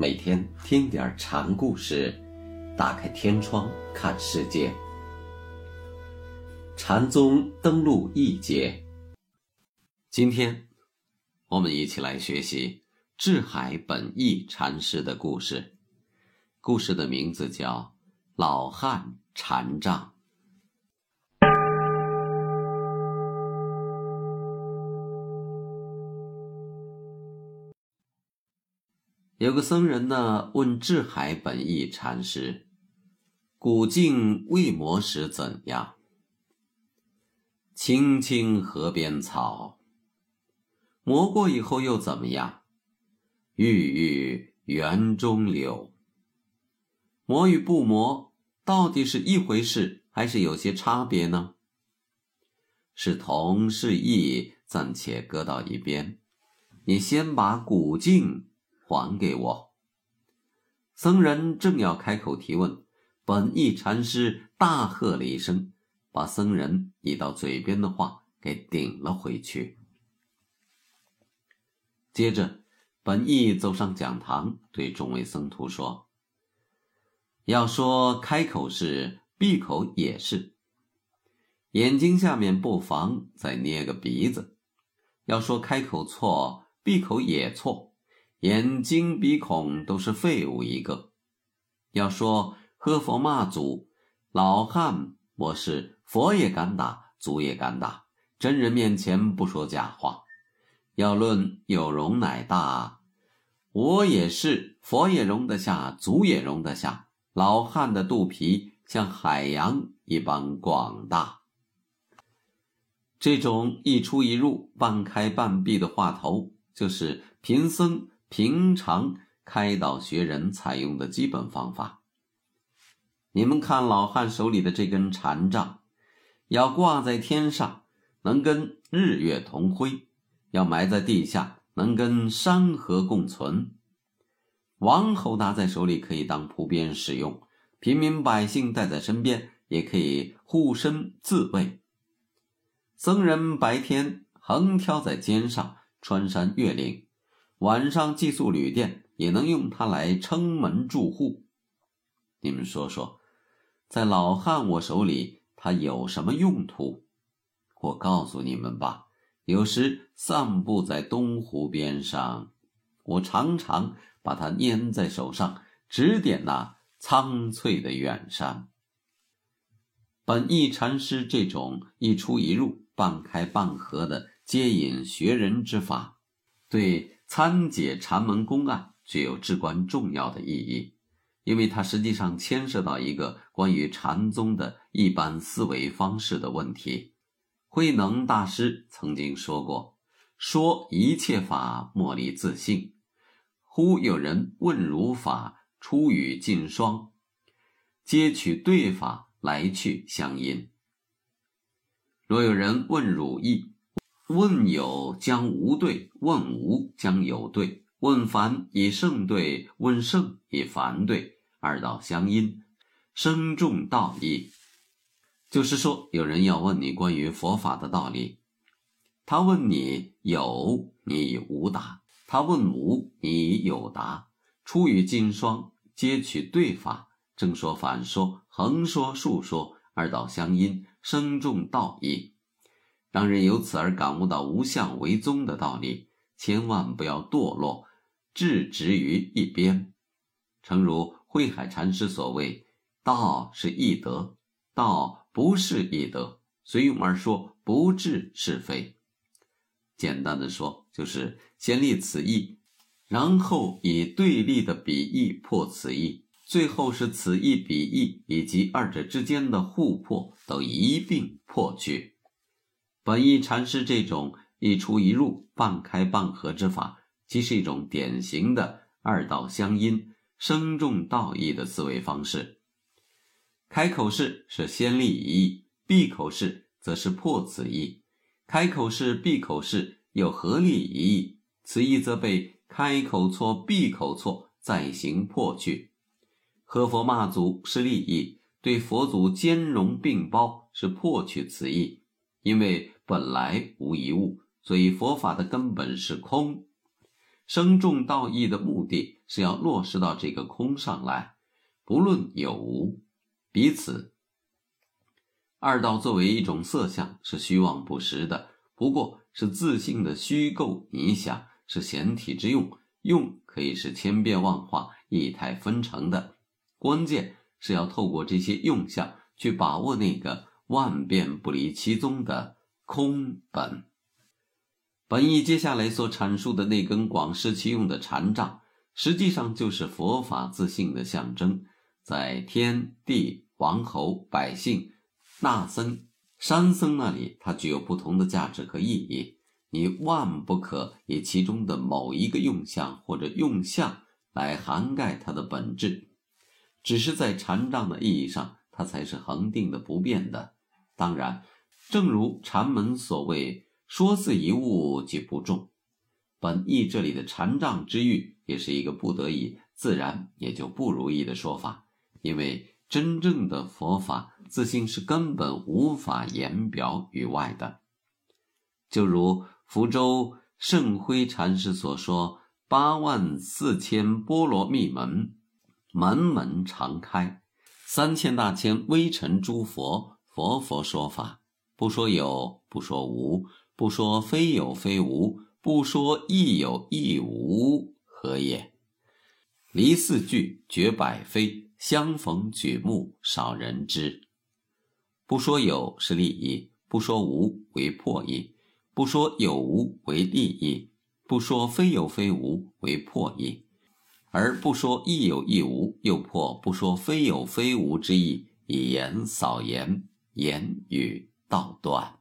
每天听点禅故事，打开天窗看世界。禅宗登陆一节，今天我们一起来学习智海本义禅师的故事。故事的名字叫《老汉禅杖》。有个僧人呢，问智海本义禅师：“古镜未磨时怎样？”“青青河边草。”“磨过以后又怎么样？”“郁郁园中柳。”“磨与不磨，到底是一回事，还是有些差别呢？”“是同是异，暂且搁到一边。你先把古镜。”还给我。僧人正要开口提问，本意禅师大喝了一声，把僧人已到嘴边的话给顶了回去。接着，本意走上讲堂，对众位僧徒说：“要说开口是，闭口也是。眼睛下面不妨再捏个鼻子。要说开口错，闭口也错。”眼睛、鼻孔都是废物一个。要说喝佛骂祖，老汉我是佛也敢打，祖也敢打，真人面前不说假话。要论有容乃大，我也是佛也容得下，祖也容得下。老汉的肚皮像海洋一般广大。这种一出一入、半开半闭的话头，就是贫僧。平常开导学人采用的基本方法。你们看老汉手里的这根禅杖，要挂在天上，能跟日月同辉；要埋在地下，能跟山河共存。王侯拿在手里可以当蒲鞭使用，平民百姓带在身边也可以护身自卫。僧人白天横挑在肩上，穿山越岭。晚上寄宿旅店也能用它来撑门住户。你们说说，在老汉我手里，它有什么用途？我告诉你们吧，有时散步在东湖边上，我常常把它拈在手上，指点那苍翠的远山。本义禅师这种一出一入、半开半合的接引学人之法，对。参解禅门公案具有至关重要的意义，因为它实际上牵涉到一个关于禅宗的一般思维方式的问题。慧能大师曾经说过：“说一切法莫离自性。”忽有人问如法，出语尽双，皆取对法来去相因。若有人问汝意。问有将无对，问无将有对，问凡以圣对，问圣以凡对，二道相因，生众道义。就是说，有人要问你关于佛法的道理，他问你有，你无答；他问无，你有答。出于金双，皆取对法，正说反说，横说竖说，二道相因，生众道义。让人由此而感悟到无相为宗的道理，千万不要堕落，置之于一边。诚如慧海禅师所谓：“道是易德，道不是易德，随用而说，不治是非。”简单的说，就是先立此意，然后以对立的比义破此意，最后是此意比义以及二者之间的互破都一并破去。本意禅师这种一出一入、半开半合之法，即是一种典型的二道相因、生重道义的思维方式。开口式是先立一义，闭口式则是破此意。开口式、闭口式又合立一义，此意则被开口错、闭口错再行破去。和佛骂祖是立意，对佛祖兼容并包是破去此意，因为。本来无一物，所以佛法的根本是空。生重道义的目的是要落实到这个空上来，不论有无，彼此。二道作为一种色相，是虚妄不实的，不过是自信的虚构拟想，是显体之用，用可以是千变万化、异态纷呈的。关键是要透过这些用相，去把握那个万变不离其宗的空本。本意接下来所阐述的那根广施其用的禅杖，实际上就是佛法自信的象征，在天地、王侯、百姓、那僧、山僧那里，它具有不同的价值和意义。你万不可以其中的某一个用相或者用相来涵盖它的本质，只是在禅杖的意义上，它才是恒定的、不变的。当然，正如禅门所谓。说似一物即不中，本意这里的禅杖之欲，也是一个不得已、自然也就不如意的说法。因为真正的佛法自性是根本无法言表于外的。就如福州圣辉禅师所说：“八万四千波罗蜜门，门门常开；三千大千微尘诸佛，佛佛说法，不说有，不说无。”不说非有非无，不说亦有亦无，何也？离四句，绝百非，相逢举目，少人知。不说有是利益，不说无为破义，不说有无为利益，不说非有非无为破义，而不说亦有亦无，又破不说非有非无之意，以言扫言，言语道断。